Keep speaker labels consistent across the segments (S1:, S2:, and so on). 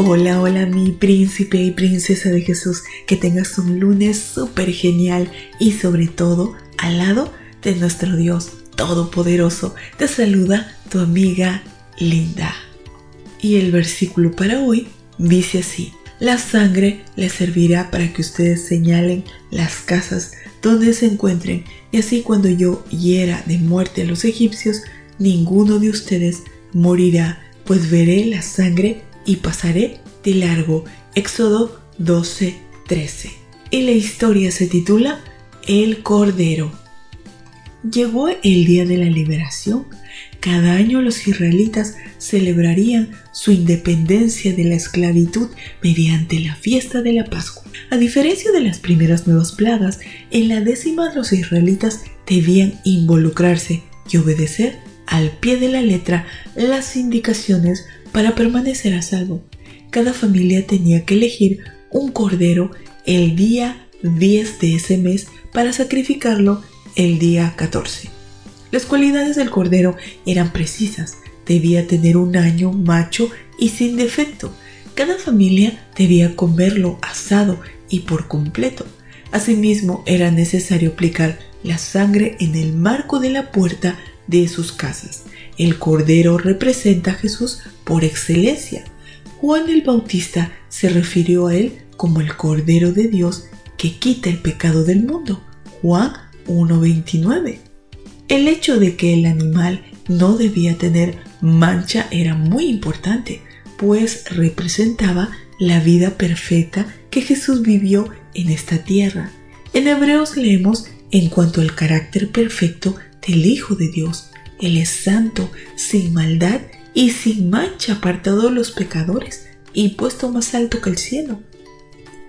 S1: Hola, hola mi príncipe y princesa de Jesús, que tengas un lunes súper genial y sobre todo al lado de nuestro Dios Todopoderoso. Te saluda tu amiga Linda. Y el versículo para hoy dice así, la sangre les servirá para que ustedes señalen las casas donde se encuentren y así cuando yo hiera de muerte a los egipcios, ninguno de ustedes morirá, pues veré la sangre y pasaré de largo. Éxodo 12, 13. Y la historia se titula El Cordero. Llegó el día de la liberación. Cada año los israelitas celebrarían su independencia de la esclavitud mediante la fiesta de la Pascua. A diferencia de las primeras nuevas plagas, en la décima los israelitas debían involucrarse y obedecer al pie de la letra las indicaciones para permanecer a salvo. Cada familia tenía que elegir un cordero el día 10 de ese mes para sacrificarlo el día 14. Las cualidades del cordero eran precisas. Debía tener un año macho y sin defecto. Cada familia debía comerlo asado y por completo. Asimismo, era necesario aplicar la sangre en el marco de la puerta de sus casas. El cordero representa a Jesús por excelencia. Juan el Bautista se refirió a él como el cordero de Dios que quita el pecado del mundo. Juan 1.29. El hecho de que el animal no debía tener mancha era muy importante, pues representaba la vida perfecta que Jesús vivió en esta tierra. En Hebreos leemos en cuanto al carácter perfecto del Hijo de Dios. Él es santo, sin maldad y sin mancha, apartado de los pecadores y puesto más alto que el cielo.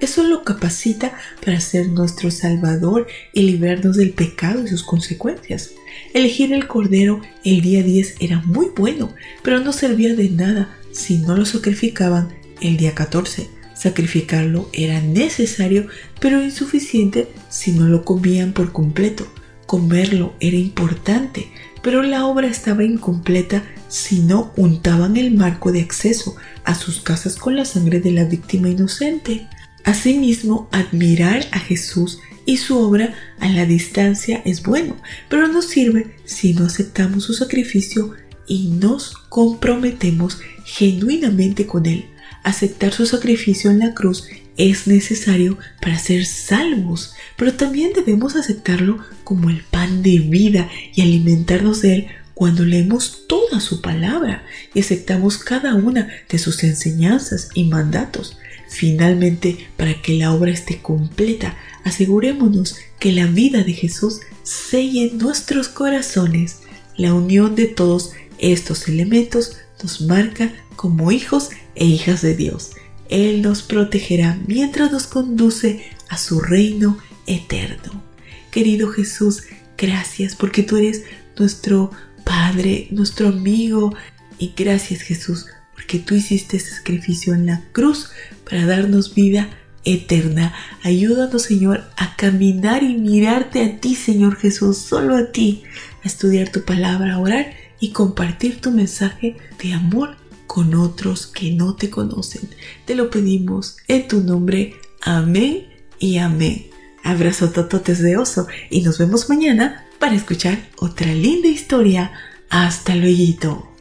S1: Eso lo capacita para ser nuestro Salvador y librarnos del pecado y sus consecuencias. Elegir el Cordero el día 10 era muy bueno, pero no servía de nada si no lo sacrificaban el día 14. Sacrificarlo era necesario, pero insuficiente si no lo comían por completo. Comerlo era importante, pero la obra estaba incompleta si no untaban el marco de acceso a sus casas con la sangre de la víctima inocente. Asimismo, admirar a Jesús y su obra a la distancia es bueno, pero no sirve si no aceptamos su sacrificio y nos comprometemos genuinamente con Él. Aceptar su sacrificio en la cruz es necesario para ser salvos, pero también debemos aceptarlo como el pan de vida y alimentarnos de él cuando leemos toda su palabra y aceptamos cada una de sus enseñanzas y mandatos. Finalmente, para que la obra esté completa, asegurémonos que la vida de Jesús selle nuestros corazones. La unión de todos estos elementos nos marca como hijos e hijas de Dios. Él nos protegerá mientras nos conduce a su reino eterno. Querido Jesús, gracias porque tú eres nuestro Padre, nuestro amigo. Y gracias Jesús porque tú hiciste ese sacrificio en la cruz para darnos vida eterna. Ayúdanos, Señor, a caminar y mirarte a ti, Señor Jesús, solo a ti, a estudiar tu palabra, a orar y compartir tu mensaje de amor con otros que no te conocen. Te lo pedimos en tu nombre. Amén y amén. Abrazo tototes de oso y nos vemos mañana para escuchar otra linda historia. Hasta luego.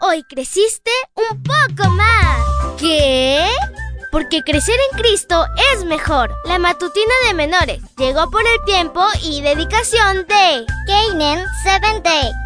S2: Hoy creciste un poco más. ¿Qué? Porque crecer en Cristo es mejor. La matutina de menores llegó por el tiempo y dedicación de
S3: Canaan Seventh Day